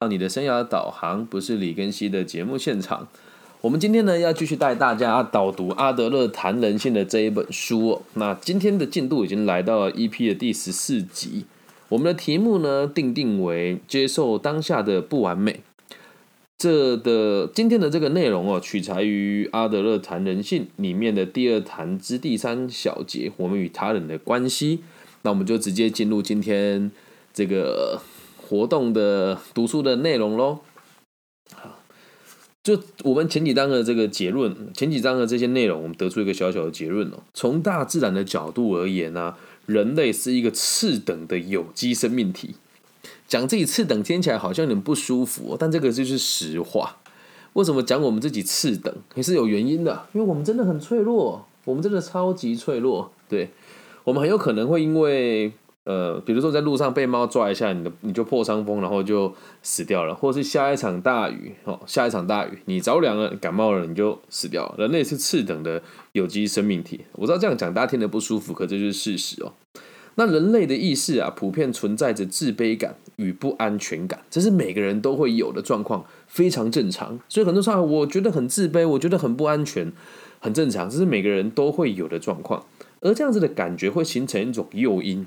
让你的生涯导航不是李根熙的节目现场。我们今天呢要继续带大家导读阿德勒谈人性的这一本书。那今天的进度已经来到了 EP 的第十四集。我们的题目呢定定为接受当下的不完美。这的今天的这个内容哦，取材于阿德勒谈人性里面的第二谈之第三小节，我们与他人的关系。那我们就直接进入今天这个活动的读书的内容喽。好，就我们前几章的这个结论，前几章的这些内容，我们得出一个小小的结论哦。从大自然的角度而言呢，人类是一个次等的有机生命体。讲自己次等听起来好像有点不舒服，但这个就是实话。为什么讲我们自己次等，也是有原因的，因为我们真的很脆弱，我们真的超级脆弱，对。我们很有可能会因为，呃，比如说在路上被猫抓一下，你的你就破伤风，然后就死掉了；或是下一场大雨，哦，下一场大雨，你着凉了，感冒了，你就死掉了。人类是次等的有机生命体，我知道这样讲大家听得不舒服，可这就是事实哦。那人类的意识啊，普遍存在着自卑感与不安全感，这是每个人都会有的状况，非常正常。所以很多时候，我觉得很自卑，我觉得很不安全，很正常，这是每个人都会有的状况。而这样子的感觉会形成一种诱因，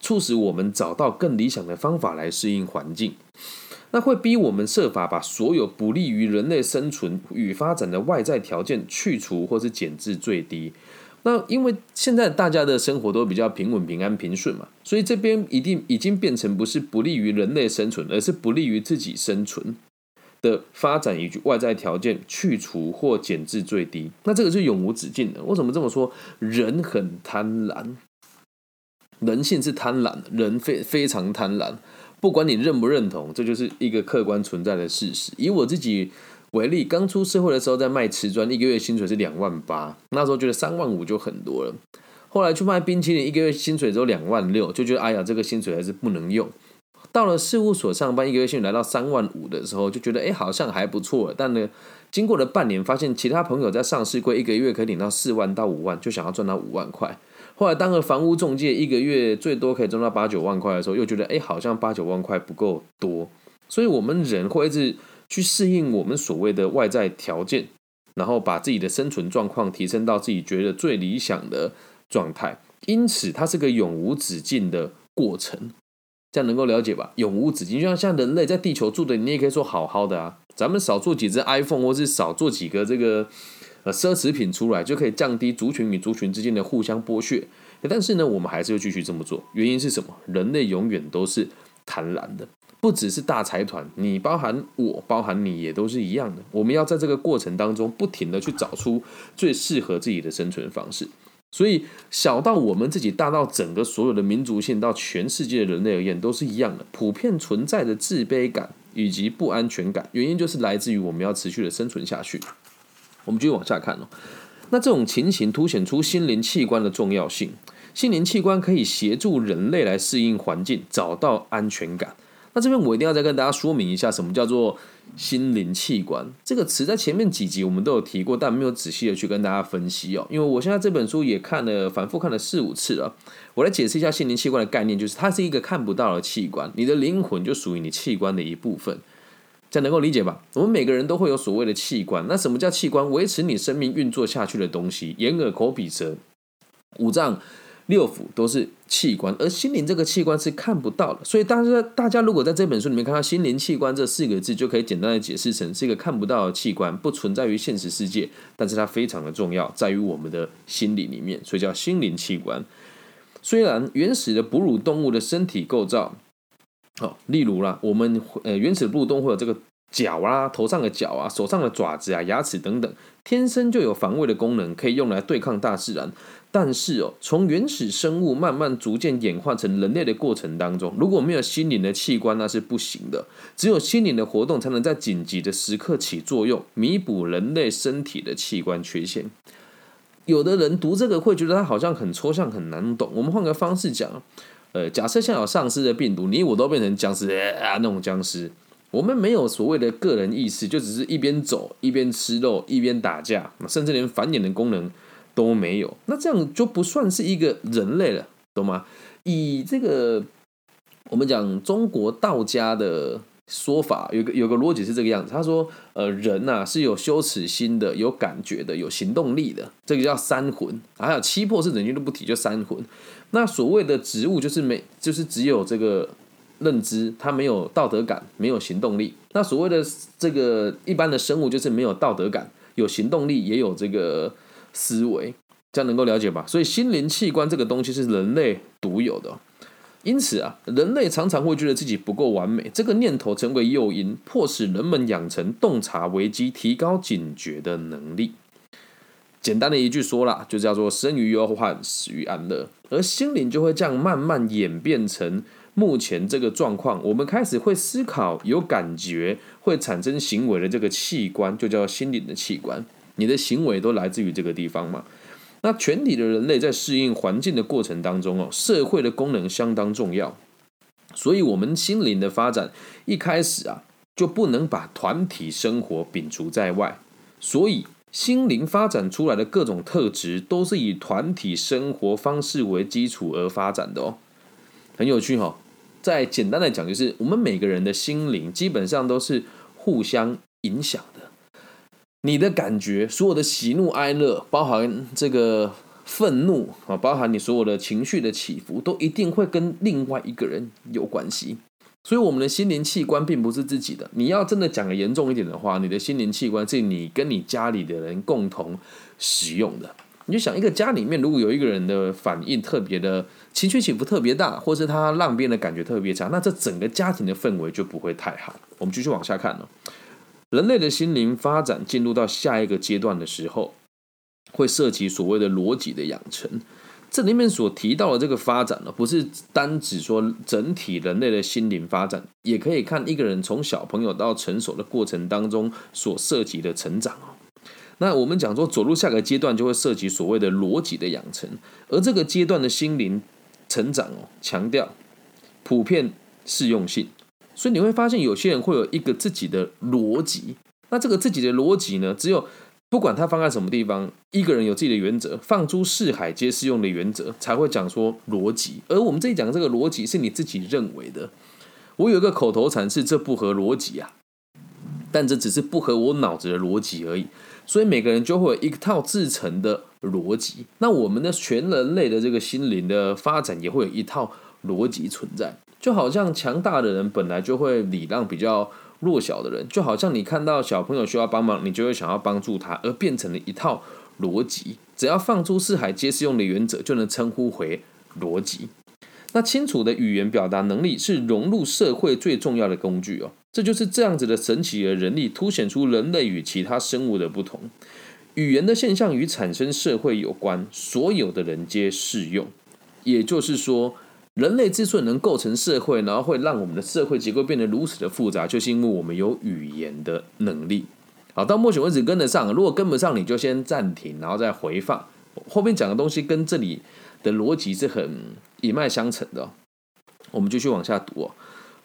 促使我们找到更理想的方法来适应环境。那会逼我们设法把所有不利于人类生存与发展的外在条件去除或是减至最低。那因为现在大家的生活都比较平稳、平安、平顺嘛，所以这边一定已经变成不是不利于人类生存，而是不利于自己生存。的发展以及外在条件去除或减至最低，那这个是永无止境的。为什么这么说？人很贪婪，人性是贪婪，人非非常贪婪。不管你认不认同，这就是一个客观存在的事实。以我自己为例，刚出社会的时候在卖瓷砖，一个月薪水是两万八，那时候觉得三万五就很多了。后来去卖冰淇淋，一个月薪水只有两万六，就觉得哎呀，这个薪水还是不能用。到了事务所上班，一个月薪水来到三万五的时候，就觉得哎，好像还不错。但呢，经过了半年，发现其他朋友在上市柜一个月可以领到四万到五万，就想要赚到五万块。后来当了房屋中介，一个月最多可以赚到八九万块的时候，又觉得哎，好像八九万块不够多。所以，我们人会一直去适应我们所谓的外在条件，然后把自己的生存状况提升到自己觉得最理想的状态。因此，它是个永无止境的过程。这样能够了解吧？永无止境，就像像人类在地球住的，你也可以说好好的啊。咱们少做几只 iPhone，或是少做几个这个呃奢侈品出来，就可以降低族群与族群之间的互相剥削。但是呢，我们还是会继续这么做。原因是什么？人类永远都是贪婪的，不只是大财团，你包含我，包含你，也都是一样的。我们要在这个过程当中，不停的去找出最适合自己的生存方式。所以，小到我们自己，大到整个所有的民族性，到全世界的人类而言，都是一样的，普遍存在的自卑感以及不安全感。原因就是来自于我们要持续的生存下去。我们继续往下看哦。那这种情形凸显出心灵器官的重要性。心灵器官可以协助人类来适应环境，找到安全感。那这边我一定要再跟大家说明一下，什么叫做。心灵器官这个词在前面几集我们都有提过，但没有仔细的去跟大家分析哦。因为我现在这本书也看了，反复看了四五次了。我来解释一下心灵器官的概念，就是它是一个看不到的器官，你的灵魂就属于你器官的一部分，这样能够理解吧？我们每个人都会有所谓的器官，那什么叫器官？维持你生命运作下去的东西，眼、耳、口、鼻、舌、五脏。六腑都是器官，而心灵这个器官是看不到的。所以，大家大家如果在这本书里面看到“心灵器官”这四个字，就可以简单的解释成是一个看不到的器官，不存在于现实世界，但是它非常的重要，在于我们的心理里面，所以叫心灵器官。虽然原始的哺乳动物的身体构造，好，例如啦，我们呃原始哺乳动物会有这个脚啊，头上的脚啊，手上的爪子啊，牙齿等等，天生就有防卫的功能，可以用来对抗大自然。但是哦，从原始生物慢慢逐渐演化成人类的过程当中，如果没有心灵的器官，那是不行的。只有心灵的活动，才能在紧急的时刻起作用，弥补人类身体的器官缺陷。有的人读这个会觉得它好像很抽象、很难懂。我们换个方式讲，呃，假设像有丧尸的病毒，你我都变成僵尸啊，那种僵尸，我们没有所谓的个人意识，就只是一边走一边吃肉，一边打架，甚至连繁衍的功能。都没有，那这样就不算是一个人类了，懂吗？以这个我们讲中国道家的说法，有个有个逻辑是这个样子。他说，呃，人呐是有羞耻心的，有感觉的，有行动力的，这个叫三魂。还有七魄是人间都不提，就三魂。那所谓的植物就是没，就是只有这个认知，它没有道德感，没有行动力。那所谓的这个一般的生物就是没有道德感，有行动力，也有这个思维，这样能够了解吧？所以心灵器官这个东西是人类独有的。因此啊，人类常常会觉得自己不够完美，这个念头成为诱因，迫使人们养成洞察危机、提高警觉的能力。简单的一句说啦，就叫做生于忧患，死于安乐。而心灵就会这样慢慢演变成目前这个状况。我们开始会思考、有感觉、会产生行为的这个器官，就叫心灵的器官。你的行为都来自于这个地方嘛？那全体的人类在适应环境的过程当中哦，社会的功能相当重要，所以我们心灵的发展一开始啊就不能把团体生活摒除在外，所以心灵发展出来的各种特质都是以团体生活方式为基础而发展的哦，很有趣哈。再简单的讲，就是我们每个人的心灵基本上都是互相影响。你的感觉，所有的喜怒哀乐，包含这个愤怒啊，包含你所有的情绪的起伏，都一定会跟另外一个人有关系。所以，我们的心灵器官并不是自己的。你要真的讲的严重一点的话，你的心灵器官是你跟你家里的人共同使用的。你就想，一个家里面如果有一个人的反应特别的情绪起伏特别大，或是他让别人的感觉特别强，那这整个家庭的氛围就不会太好。我们继续往下看了。人类的心灵发展进入到下一个阶段的时候，会涉及所谓的逻辑的养成。这里面所提到的这个发展呢，不是单指说整体人类的心灵发展，也可以看一个人从小朋友到成熟的过程当中所涉及的成长哦。那我们讲说走入下个阶段，就会涉及所谓的逻辑的养成，而这个阶段的心灵成长哦，强调普遍适用性。所以你会发现，有些人会有一个自己的逻辑。那这个自己的逻辑呢，只有不管他放在什么地方，一个人有自己的原则，放诸四海皆适用的原则，才会讲说逻辑。而我们这里讲这个逻辑，是你自己认为的。我有一个口头禅是这不合逻辑啊，但这只是不合我脑子的逻辑而已。所以每个人就会有一套自成的逻辑。那我们的全人类的这个心灵的发展，也会有一套逻辑存在。就好像强大的人本来就会礼让比较弱小的人，就好像你看到小朋友需要帮忙，你就会想要帮助他，而变成了一套逻辑。只要放诸四海皆适用的原则，就能称呼回逻辑。那清楚的语言表达能力是融入社会最重要的工具哦。这就是这样子的神奇的人力，凸显出人类与其他生物的不同。语言的现象与产生社会有关，所有的人皆适用。也就是说。人类之所以能构成社会，然后会让我们的社会结构变得如此的复杂，就是因为我们有语言的能力。好，到目前为止跟得上，如果跟不上，你就先暂停，然后再回放。后面讲的东西跟这里的逻辑是很一脉相承的。我们继续往下读哦。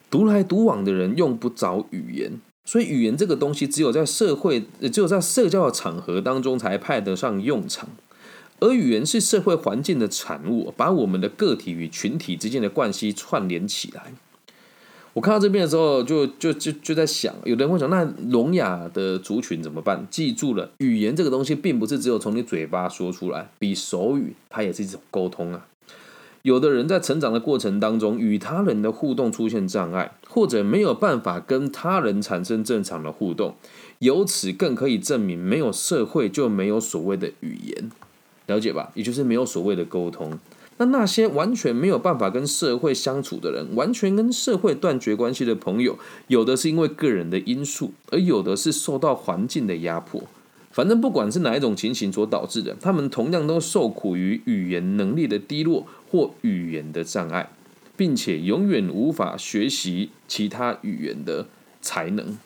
独来独往的人用不着语言，所以语言这个东西只有在社会，只有在社交的场合当中才派得上用场。而语言是社会环境的产物，把我们的个体与群体之间的关系串联起来。我看到这边的时候，就就就就在想，有的人会想，那聋哑的族群怎么办？记住了，语言这个东西，并不是只有从你嘴巴说出来，比手语，它也是一种沟通啊。有的人在成长的过程当中，与他人的互动出现障碍，或者没有办法跟他人产生正常的互动，由此更可以证明，没有社会就没有所谓的语言。了解吧，也就是没有所谓的沟通。那那些完全没有办法跟社会相处的人，完全跟社会断绝关系的朋友，有的是因为个人的因素，而有的是受到环境的压迫。反正不管是哪一种情形所导致的，他们同样都受苦于语言能力的低落或语言的障碍，并且永远无法学习其他语言的才能。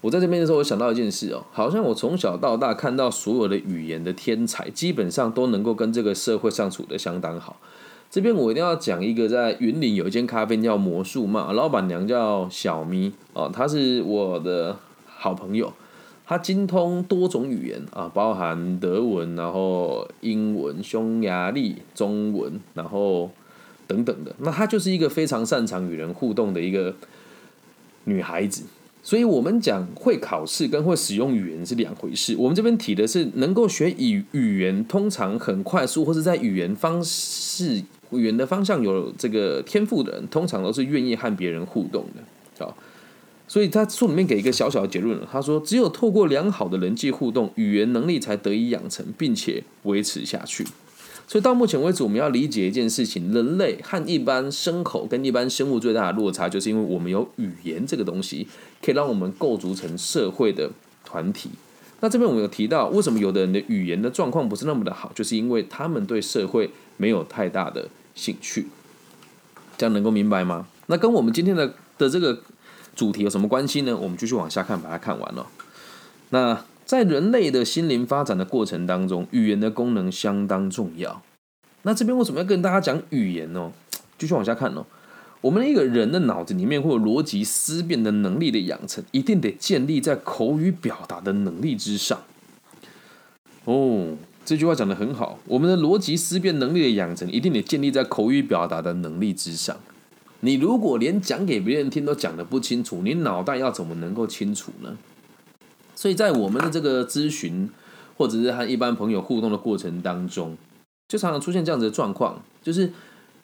我在这边的时候，我想到一件事哦，好像我从小到大看到所有的语言的天才，基本上都能够跟这个社会上处的相当好。这边我一定要讲一个，在云林有一间咖啡叫魔术嘛，老板娘叫小咪哦，她是我的好朋友，她精通多种语言啊，包含德文，然后英文、匈牙利、中文，然后等等的。那她就是一个非常擅长与人互动的一个。女孩子。所以，我们讲会考试跟会使用语言是两回事。我们这边提的是能够学语语言，通常很快速，或是在语言方式、语言的方向有这个天赋的人，通常都是愿意和别人互动的。好，所以他书里面给一个小小的结论，他说，只有透过良好的人际互动，语言能力才得以养成，并且维持下去。所以到目前为止，我们要理解一件事情：人类和一般牲口跟一般生物最大的落差，就是因为我们有语言这个东西，可以让我们构筑成社会的团体。那这边我们有提到，为什么有的人的语言的状况不是那么的好，就是因为他们对社会没有太大的兴趣。这样能够明白吗？那跟我们今天的的这个主题有什么关系呢？我们继续往下看，把它看完了。那。在人类的心灵发展的过程当中，语言的功能相当重要。那这边为什么要跟大家讲语言呢？继续往下看哦。我们一个人的脑子里面会有逻辑思辨的能力的养成，一定得建立在口语表达的能力之上。哦，这句话讲的很好。我们的逻辑思辨能力的养成，一定得建立在口语表达的能力之上。你如果连讲给别人听都讲的不清楚，你脑袋要怎么能够清楚呢？所以在我们的这个咨询，或者是和一般朋友互动的过程当中，就常常出现这样子的状况，就是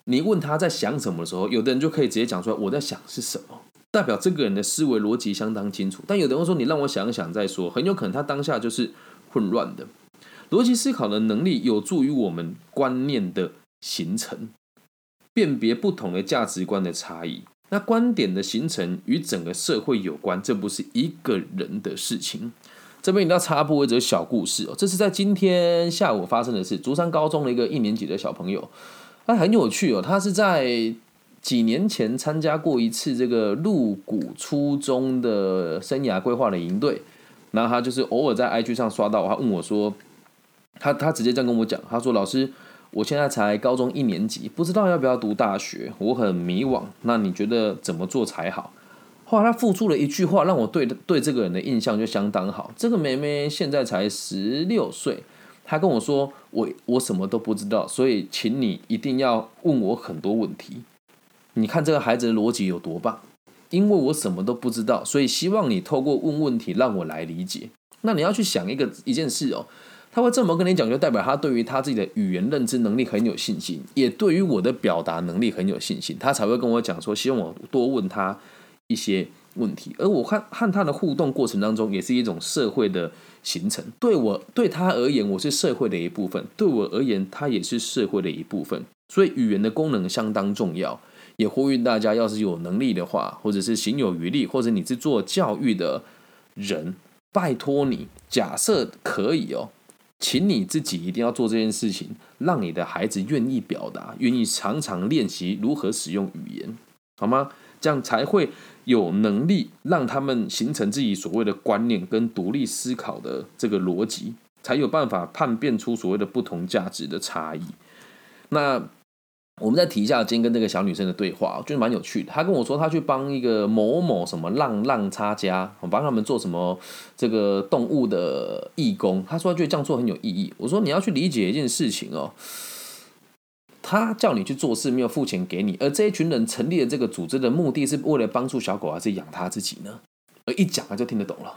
你问他在想什么的时候，有的人就可以直接讲出来我在想是什么，代表这个人的思维逻辑相当清楚。但有的人说你让我想一想再说，很有可能他当下就是混乱的。逻辑思考的能力有助于我们观念的形成，辨别不同的价值观的差异。那观点的形成与整个社会有关，这不是一个人的事情。这边一定要插播一则小故事哦，这是在今天下午发生的事。竹山高中的一个一年级的小朋友，他很有趣哦，他是在几年前参加过一次这个入谷初中的生涯规划的营队，然后他就是偶尔在 IG 上刷到，他问我说，他他直接这样跟我讲，他说老师。我现在才高中一年级，不知道要不要读大学，我很迷惘。那你觉得怎么做才好？后来他付出了一句话，让我对对这个人的印象就相当好。这个妹妹现在才十六岁，她跟我说：“我我什么都不知道，所以请你一定要问我很多问题。”你看这个孩子的逻辑有多棒？因为我什么都不知道，所以希望你透过问问题让我来理解。那你要去想一个一件事哦。他会这么跟你讲，就代表他对于他自己的语言认知能力很有信心，也对于我的表达能力很有信心，他才会跟我讲说，希望我多问他一些问题。而我和和他的互动过程当中，也是一种社会的形成。对我对他而言，我是社会的一部分；对我而言，他也是社会的一部分。所以语言的功能相当重要。也呼吁大家，要是有能力的话，或者是行有余力，或者你是做教育的人，拜托你，假设可以哦。请你自己一定要做这件事情，让你的孩子愿意表达，愿意常常练习如何使用语言，好吗？这样才会有能力让他们形成自己所谓的观念跟独立思考的这个逻辑，才有办法判辨出所谓的不同价值的差异。那。我们再提一下今天跟这个小女生的对话，我觉得蛮有趣的。她跟我说，她去帮一个某某什么浪浪差家，我帮他们做什么这个动物的义工。她说，她觉得这样做很有意义。我说，你要去理解一件事情哦，他叫你去做事，没有付钱给你，而这一群人成立的这个组织的目的是为了帮助小狗，还是养他自己呢？而一讲他就听得懂了，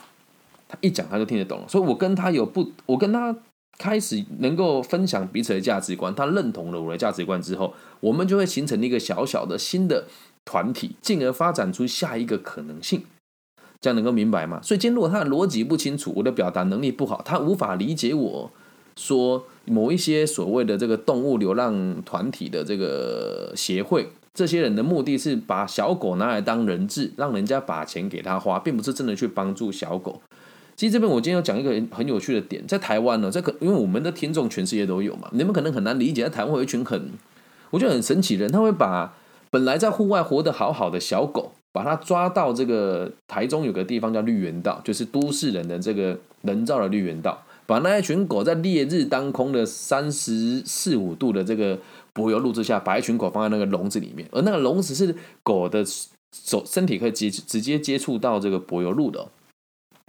他一讲他就听得懂了。所以我跟他有不，我跟他。开始能够分享彼此的价值观，他认同了我的价值观之后，我们就会形成一个小小的新的团体，进而发展出下一个可能性。这样能够明白吗？所以，今天如果他的逻辑不清楚，我的表达能力不好，他无法理解我说某一些所谓的这个动物流浪团体的这个协会，这些人的目的是把小狗拿来当人质，让人家把钱给他花，并不是真的去帮助小狗。其实这边我今天要讲一个很有趣的点，在台湾呢，这可因为我们的听众全世界都有嘛，你们可能很难理解，在台湾有一群很，我觉得很神奇的人，他会把本来在户外活得好好的小狗，把它抓到这个台中有个地方叫绿园道，就是都市人的这个人造的绿园道，把那一群狗在烈日当空的三十四五度的这个柏油路之下，把一群狗放在那个笼子里面，而那个笼子是狗的手身体可以接直接接触到这个柏油路的。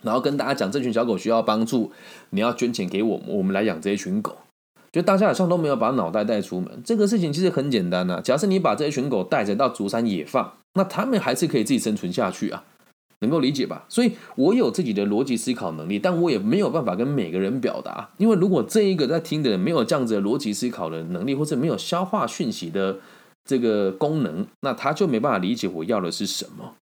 然后跟大家讲，这群小狗需要帮助，你要捐钱给我，我们来养这一群狗。就大家好像都没有把脑袋带出门，这个事情其实很简单啊。假设你把这一群狗带着到竹山野放，那他们还是可以自己生存下去啊。能够理解吧？所以我有自己的逻辑思考能力，但我也没有办法跟每个人表达，因为如果这一个在听的人没有这样子的逻辑思考的能力，或者没有消化讯息的这个功能，那他就没办法理解我要的是什么，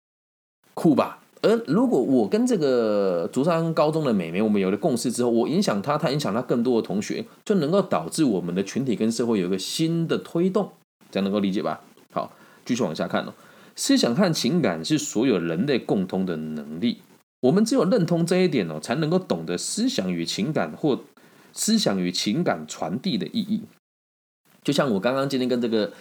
酷吧？而如果我跟这个竹山高中的美眉，我们有了共识之后，我影响她，她影响她更多的同学，就能够导致我们的群体跟社会有一个新的推动，这样能够理解吧？好，继续往下看哦。思想和情感是所有人类共通的能力，我们只有认同这一点哦，才能够懂得思想与情感或思想与情感传递的意义。就像我刚刚今天跟这个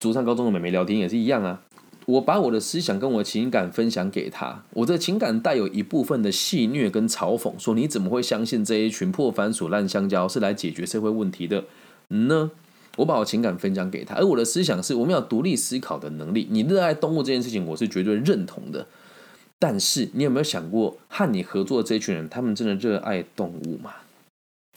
竹山高中的美眉聊天也是一样啊。我把我的思想跟我的情感分享给他，我的情感带有一部分的戏谑跟嘲讽，说你怎么会相信这一群破番薯烂香蕉是来解决社会问题的呢？我把我情感分享给他，而我的思想是我们要独立思考的能力。你热爱动物这件事情，我是绝对认同的。但是你有没有想过，和你合作的这群人，他们真的热爱动物吗？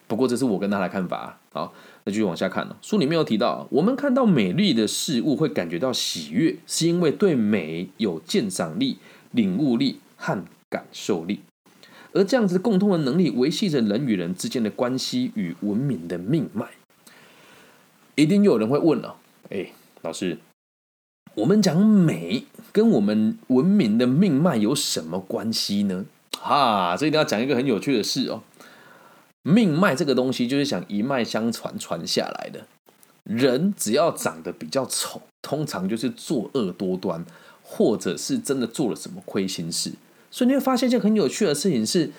不过这是我跟他的看法。好。那继续往下看，书里面有提到，我们看到美丽的事物会感觉到喜悦，是因为对美有鉴赏力、领悟力和感受力，而这样子共通的能力维系着人与人之间的关系与文明的命脉。一定又有人会问了，哎，老师，我们讲美跟我们文明的命脉有什么关系呢？哈，这一定要讲一个很有趣的事哦。命脉这个东西就是想一脉相传传下来的。人只要长得比较丑，通常就是作恶多端，或者是真的做了什么亏心事。所以你会发现一件很有趣的事情是，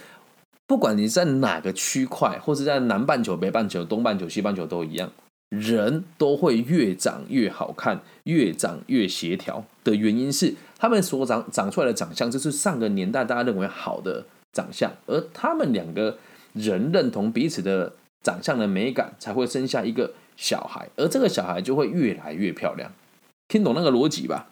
不管你在哪个区块，或者在南半球、北半球、东半球、西半球都一样，人都会越长越好看，越长越协调。的原因是他们所长长出来的长相，就是上个年代大家认为好的长相，而他们两个。人认同彼此的长相的美感，才会生下一个小孩，而这个小孩就会越来越漂亮。听懂那个逻辑吧？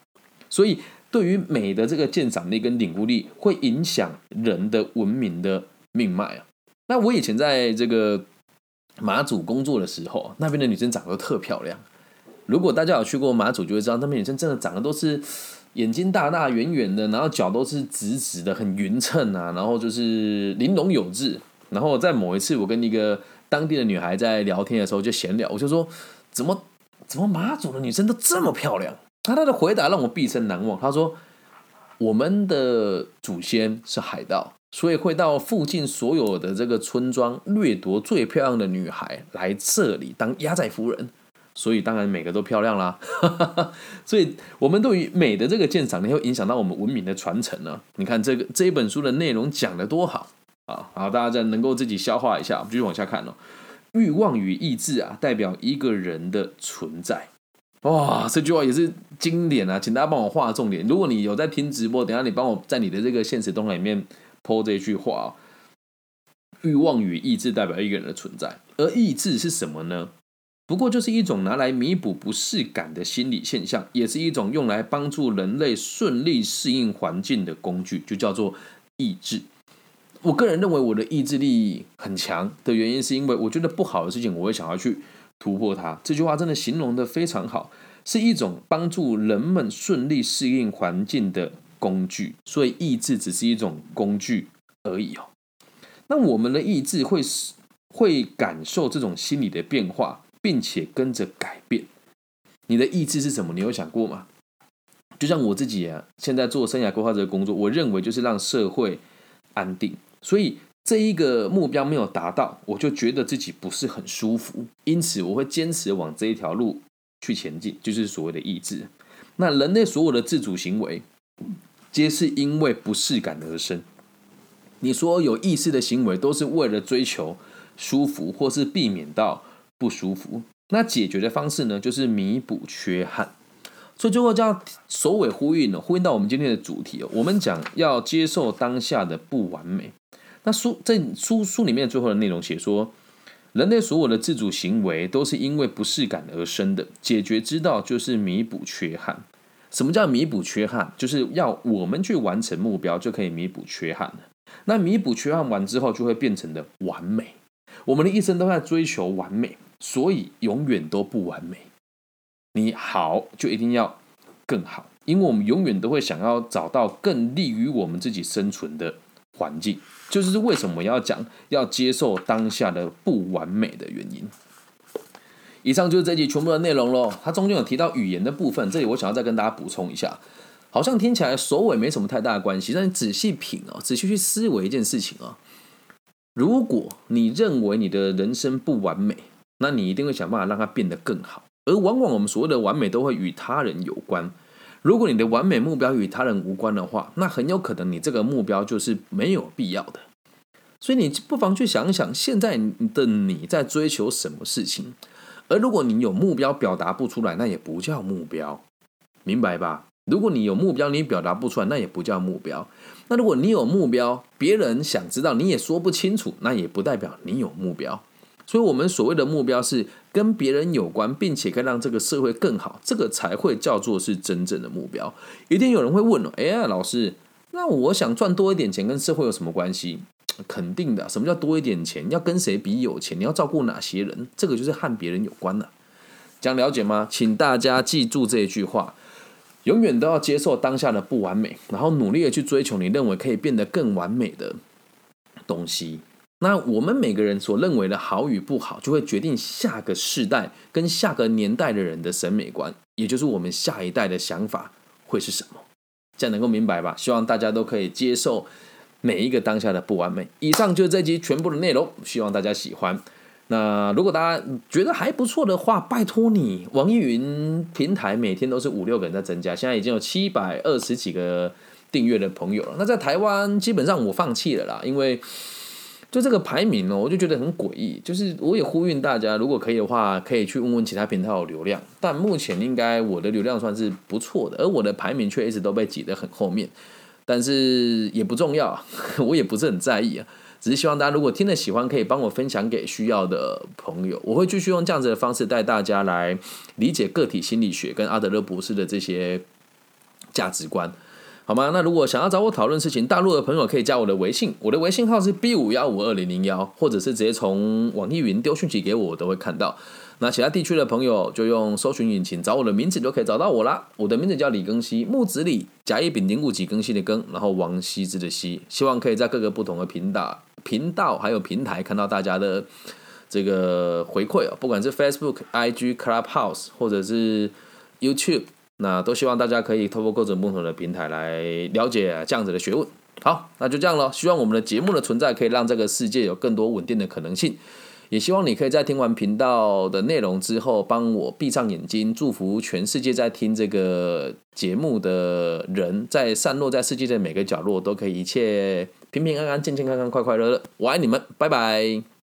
所以，对于美的这个鉴赏力跟领悟力，会影响人的文明的命脉啊。那我以前在这个马祖工作的时候，那边的女生长得特漂亮。如果大家有去过马祖，就会知道那边女生真的长得都是眼睛大大圆圆的，然后脚都是直直的，很匀称啊，然后就是玲珑有致。然后在某一次，我跟一个当地的女孩在聊天的时候，就闲聊，我就说：“怎么怎么马祖的女生都这么漂亮？”她她的回答让我毕生难忘。她说：“我们的祖先是海盗，所以会到附近所有的这个村庄掠夺最漂亮的女孩来这里当压寨夫人，所以当然每个都漂亮啦。所以我们对于美的这个鉴赏，力会影响到我们文明的传承呢。你看这个这一本书的内容讲的多好。”啊，好，大家再能够自己消化一下，我们继续往下看哦。欲望与意志啊，代表一个人的存在。哇，这句话也是经典啊，请大家帮我画重点。如果你有在听直播，等下你帮我在你的这个现实动态里面剖这句话啊。欲望与意志代表一个人的存在，而意志是什么呢？不过就是一种拿来弥补不适感的心理现象，也是一种用来帮助人类顺利适应环境的工具，就叫做意志。我个人认为我的意志力很强的原因，是因为我觉得不好的事情，我会想要去突破它。这句话真的形容的非常好，是一种帮助人们顺利适应环境的工具。所以意志只是一种工具而已哦。那我们的意志会会感受这种心理的变化，并且跟着改变。你的意志是什么？你有想过吗？就像我自己啊，现在做生涯规划这个工作，我认为就是让社会安定。所以这一个目标没有达到，我就觉得自己不是很舒服，因此我会坚持往这一条路去前进，就是所谓的意志。那人类所有的自主行为，皆是因为不适感而生。你说有意识的行为，都是为了追求舒服，或是避免到不舒服。那解决的方式呢，就是弥补缺憾。所以最后叫首尾呼应呢，呼应到我们今天的主题哦。我们讲要接受当下的不完美。那书在书书里面最后的内容写说，人类所有的自主行为都是因为不适感而生的，解决之道就是弥补缺憾。什么叫弥补缺憾？就是要我们去完成目标，就可以弥补缺憾了。那弥补缺憾完之后，就会变成的完美。我们的一生都在追求完美，所以永远都不完美。你好，就一定要更好。因为我们永远都会想要找到更利于我们自己生存的环境，就是为什么要讲要接受当下的不完美的原因。以上就是这集全部的内容喽。它中间有提到语言的部分，这里我想要再跟大家补充一下。好像听起来首尾没什么太大的关系，但你仔细品哦，仔细去思维一件事情啊。如果你认为你的人生不完美，那你一定会想办法让它变得更好。而往往我们所谓的完美都会与他人有关。如果你的完美目标与他人无关的话，那很有可能你这个目标就是没有必要的。所以你不妨去想一想，现在的你在追求什么事情？而如果你有目标表达不出来，那也不叫目标，明白吧？如果你有目标，你表达不出来，那也不叫目标。那如果你有目标，别人想知道你也说不清楚，那也不代表你有目标。所以，我们所谓的目标是跟别人有关，并且可以让这个社会更好，这个才会叫做是真正的目标。一定有人会问了：“哎呀，老师，那我想赚多一点钱，跟社会有什么关系？”肯定的。什么叫多一点钱？要跟谁比有钱？你要照顾哪些人？这个就是和别人有关了。这样了解吗？请大家记住这一句话：永远都要接受当下的不完美，然后努力的去追求你认为可以变得更完美的东西。那我们每个人所认为的好与不好，就会决定下个世代跟下个年代的人的审美观，也就是我们下一代的想法会是什么？这样能够明白吧？希望大家都可以接受每一个当下的不完美。以上就是这集全部的内容，希望大家喜欢。那如果大家觉得还不错的话，拜托你，网易云平台每天都是五六个人在增加，现在已经有七百二十几个订阅的朋友了。那在台湾，基本上我放弃了啦，因为。就这个排名哦，我就觉得很诡异。就是我也呼吁大家，如果可以的话，可以去问问其他平台的流量。但目前应该我的流量算是不错的，而我的排名却一直都被挤得很后面。但是也不重要，我也不是很在意啊。只是希望大家如果听了喜欢，可以帮我分享给需要的朋友。我会继续用这样子的方式带大家来理解个体心理学跟阿德勒博士的这些价值观。好吗？那如果想要找我讨论事情，大陆的朋友可以加我的微信，我的微信号是 B 五幺五二零零幺，或者是直接从网易云丢讯息给我，我都会看到。那其他地区的朋友就用搜寻引擎找我的名字就可以找到我啦。我的名字叫李庚希，木子李，甲乙丙丁戊己庚辛的庚，然后王羲之的羲。希望可以在各个不同的频道、频道还有平台看到大家的这个回馈哦，不管是 Facebook、IG、Clubhouse 或者是 YouTube。那都希望大家可以透过各种不同的平台来了解这样子的学问。好，那就这样了。希望我们的节目的存在可以让这个世界有更多稳定的可能性。也希望你可以在听完频道的内容之后，帮我闭上眼睛，祝福全世界在听这个节目的人，在散落在世界的每个角落都可以一切平平安安、健健康康、快快乐乐。我爱你们，拜拜。